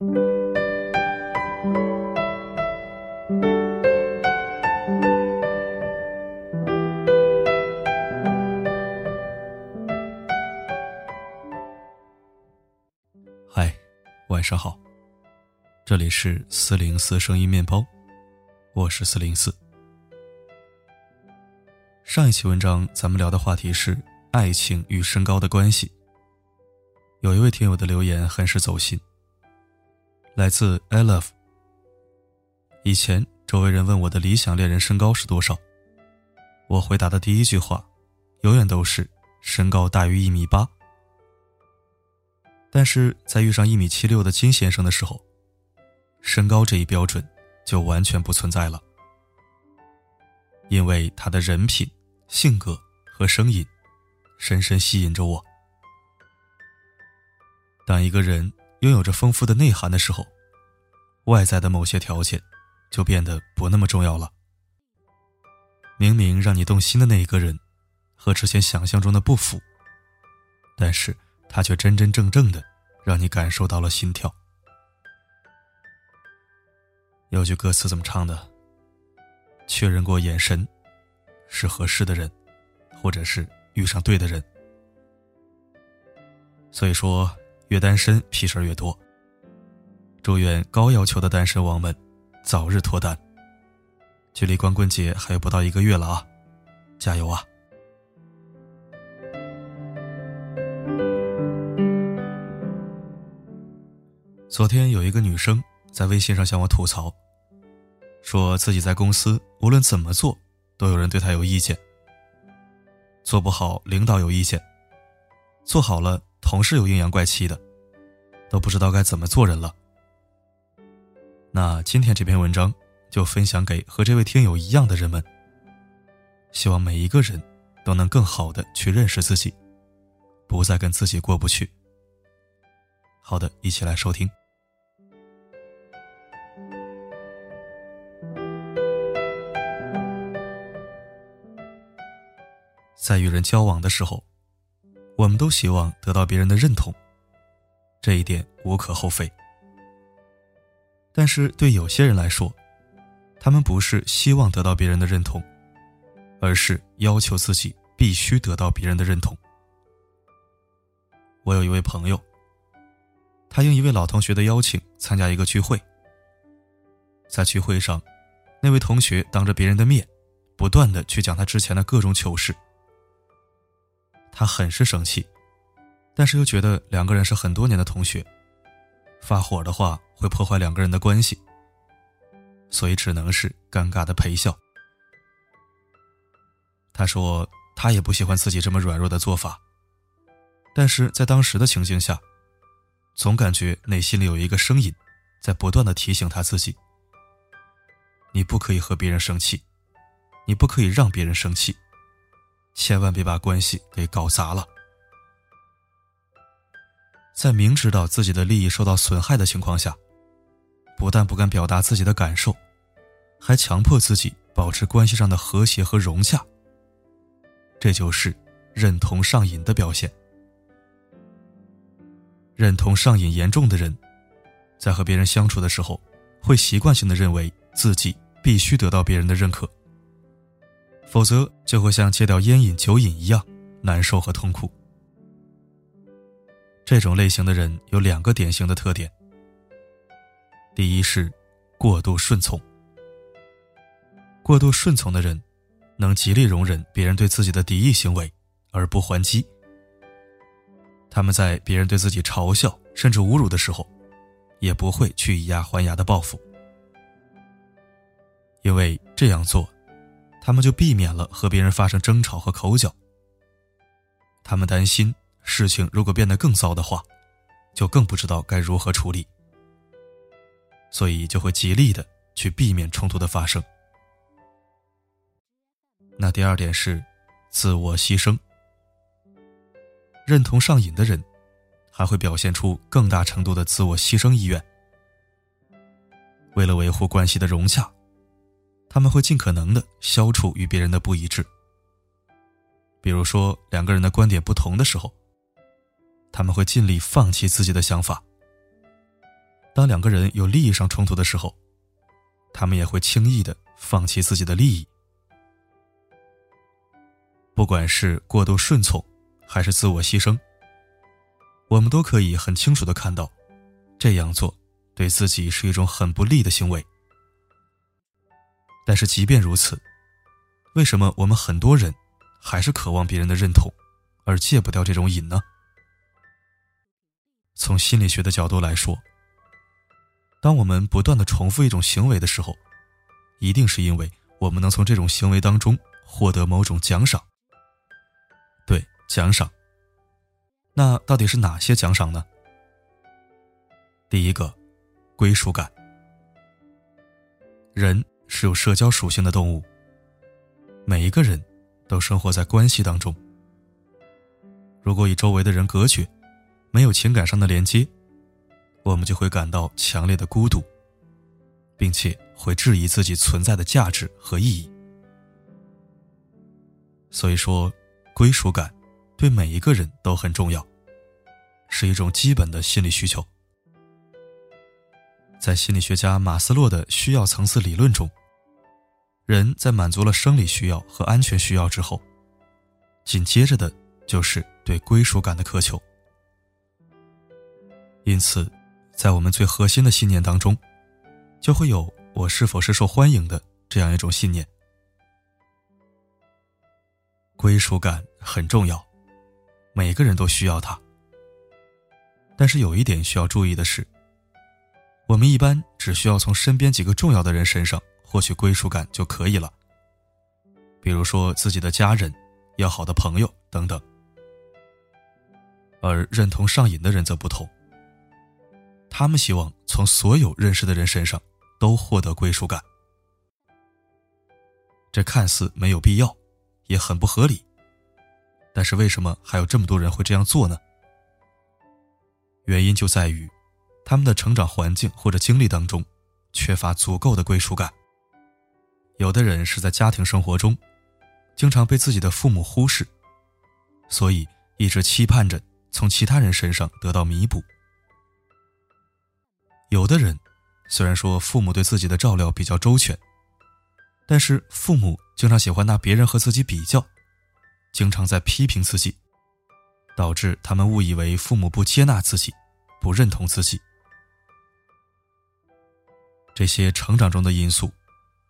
嗨，晚上好。这里是四零四声音面包，我是四零四。上一期文章咱们聊的话题是爱情与身高的关系。有一位听友的留言很是走心，来自 I love。以前周围人问我的理想恋人身高是多少，我回答的第一句话，永远都是身高大于一米八。但是在遇上一米七六的金先生的时候，身高这一标准就完全不存在了，因为他的人品、性格和声音，深深吸引着我。当一个人拥有着丰富的内涵的时候，外在的某些条件就变得不那么重要了。明明让你动心的那一个人，和之前想象中的不符，但是他却真真正正的让你感受到了心跳。有句歌词怎么唱的？确认过眼神，是合适的人，或者是遇上对的人。所以说，越单身屁事儿越多。祝愿高要求的单身王们早日脱单。距离光棍节还有不到一个月了啊，加油啊！昨天有一个女生。在微信上向我吐槽，说自己在公司无论怎么做，都有人对她有意见。做不好，领导有意见；做好了，同事有阴阳怪气的，都不知道该怎么做人了。那今天这篇文章就分享给和这位听友一样的人们，希望每一个人都能更好的去认识自己，不再跟自己过不去。好的，一起来收听。在与人交往的时候，我们都希望得到别人的认同，这一点无可厚非。但是对有些人来说，他们不是希望得到别人的认同，而是要求自己必须得到别人的认同。我有一位朋友，他应一位老同学的邀请参加一个聚会，在聚会上，那位同学当着别人的面，不断的去讲他之前的各种糗事。他很是生气，但是又觉得两个人是很多年的同学，发火的话会破坏两个人的关系，所以只能是尴尬的陪笑。他说他也不喜欢自己这么软弱的做法，但是在当时的情境下，总感觉内心里有一个声音，在不断的提醒他自己：你不可以和别人生气，你不可以让别人生气。千万别把关系给搞砸了。在明知道自己的利益受到损害的情况下，不但不敢表达自己的感受，还强迫自己保持关系上的和谐和融洽。这就是认同上瘾的表现。认同上瘾严重的人，在和别人相处的时候，会习惯性的认为自己必须得到别人的认可。否则就会像戒掉烟瘾、酒瘾一样难受和痛苦。这种类型的人有两个典型的特点：第一是过度顺从。过度顺从的人能极力容忍别人对自己的敌意行为而不还击。他们在别人对自己嘲笑甚至侮辱的时候，也不会去以牙还牙的报复，因为这样做。他们就避免了和别人发生争吵和口角。他们担心事情如果变得更糟的话，就更不知道该如何处理，所以就会极力的去避免冲突的发生。那第二点是自我牺牲。认同上瘾的人，还会表现出更大程度的自我牺牲意愿，为了维护关系的融洽。他们会尽可能的消除与别人的不一致，比如说两个人的观点不同的时候，他们会尽力放弃自己的想法。当两个人有利益上冲突的时候，他们也会轻易的放弃自己的利益。不管是过度顺从，还是自我牺牲，我们都可以很清楚的看到，这样做对自己是一种很不利的行为。但是即便如此，为什么我们很多人还是渴望别人的认同，而戒不掉这种瘾呢？从心理学的角度来说。当我们不断的重复一种行为的时候，一定是因为我们能从这种行为当中获得某种奖赏。对，奖赏。那到底是哪些奖赏呢？第一个，归属感。人是有社交属性的动物，每一个人都生活在关系当中。如果与周围的人隔绝，没有情感上的连接。我们就会感到强烈的孤独，并且会质疑自己存在的价值和意义。所以说，归属感对每一个人都很重要，是一种基本的心理需求。在心理学家马斯洛的需要层次理论中，人在满足了生理需要和安全需要之后，紧接着的就是对归属感的渴求。因此。在我们最核心的信念当中，就会有我是否是受欢迎的这样一种信念。归属感很重要，每个人都需要它。但是有一点需要注意的是，我们一般只需要从身边几个重要的人身上获取归属感就可以了，比如说自己的家人、要好的朋友等等。而认同上瘾的人则不同。他们希望从所有认识的人身上都获得归属感，这看似没有必要，也很不合理。但是为什么还有这么多人会这样做呢？原因就在于，他们的成长环境或者经历当中缺乏足够的归属感。有的人是在家庭生活中，经常被自己的父母忽视，所以一直期盼着从其他人身上得到弥补。有的人，虽然说父母对自己的照料比较周全，但是父母经常喜欢拿别人和自己比较，经常在批评自己，导致他们误以为父母不接纳自己，不认同自己。这些成长中的因素，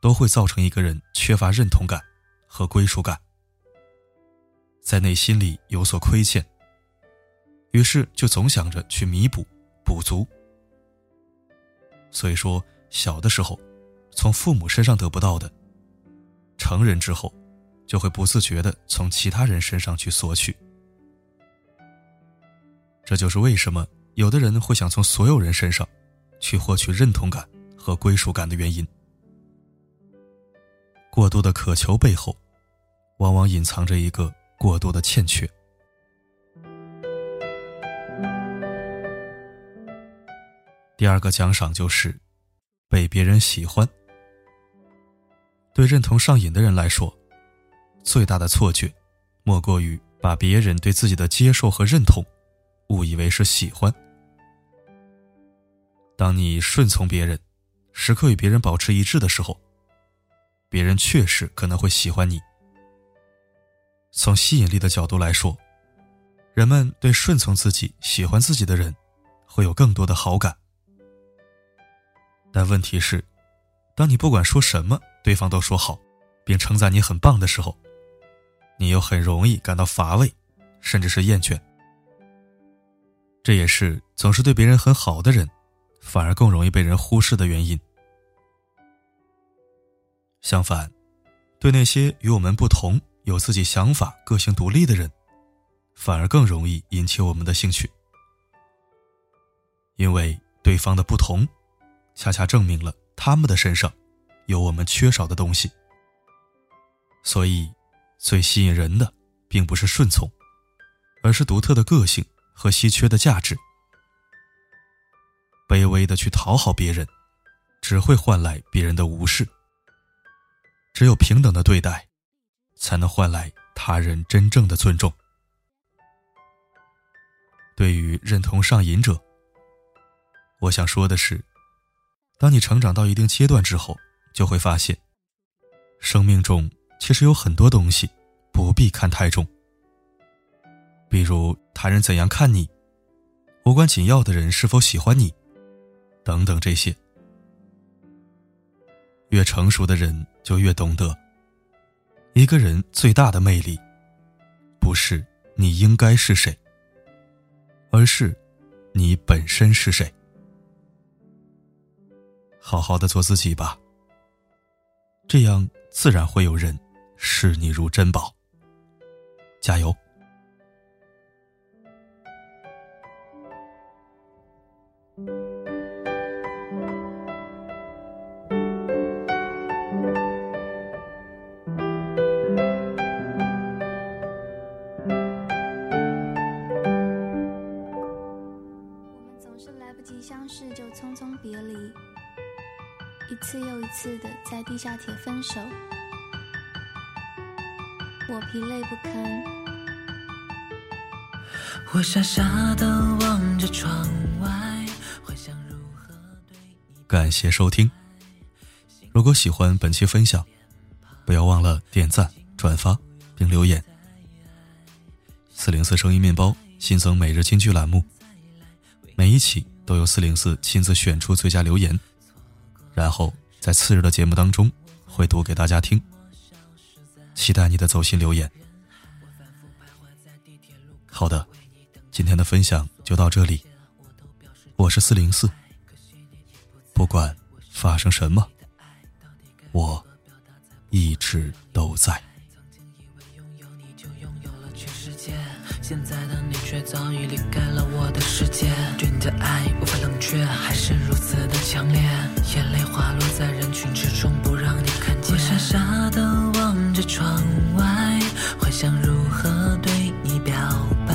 都会造成一个人缺乏认同感和归属感，在内心里有所亏欠，于是就总想着去弥补、补足。所以说，小的时候，从父母身上得不到的，成人之后，就会不自觉的从其他人身上去索取。这就是为什么有的人会想从所有人身上，去获取认同感和归属感的原因。过度的渴求背后，往往隐藏着一个过度的欠缺。第二个奖赏就是被别人喜欢。对认同上瘾的人来说，最大的错觉莫过于把别人对自己的接受和认同误以为是喜欢。当你顺从别人，时刻与别人保持一致的时候，别人确实可能会喜欢你。从吸引力的角度来说，人们对顺从自己、喜欢自己的人会有更多的好感。但问题是，当你不管说什么，对方都说好，并称赞你很棒的时候，你又很容易感到乏味，甚至是厌倦。这也是总是对别人很好的人，反而更容易被人忽视的原因。相反，对那些与我们不同、有自己想法、个性独立的人，反而更容易引起我们的兴趣，因为对方的不同。恰恰证明了他们的身上有我们缺少的东西，所以最吸引人的并不是顺从，而是独特的个性和稀缺的价值。卑微的去讨好别人，只会换来别人的无视。只有平等的对待，才能换来他人真正的尊重。对于认同上瘾者。我想说的是，当你成长到一定阶段之后，就会发现，生命中其实有很多东西不必看太重，比如他人怎样看你，无关紧要的人是否喜欢你，等等这些。越成熟的人就越懂得，一个人最大的魅力，不是你应该是谁，而是你本身是谁。好好的做自己吧，这样自然会有人视你如珍宝。加油！在地下铁分手，我疲累不堪。我傻傻的望着窗外，幻想如何对你。感谢收听。如果喜欢本期分享，不要忘了点赞、转发并留言。四零四声音面包新增每日金句栏目，每一期都由四零四亲自选出最佳留言。然后在次日的节目当中会读给大家听，期待你的走心留言。好的，今天的分享就到这里，我是四零四，不管发生什么，我一直都在。现在的你却早已离开了我的世界。对你的爱无法冷却还是如此的强烈。眼泪滑落在人群之中不让你看见。我傻傻的望着窗外幻想如何对你表白。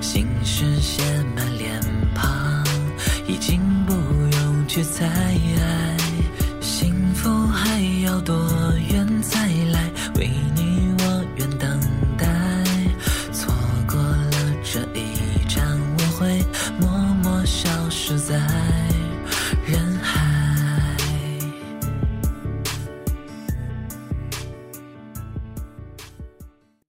心事写满脸庞已经不用去猜。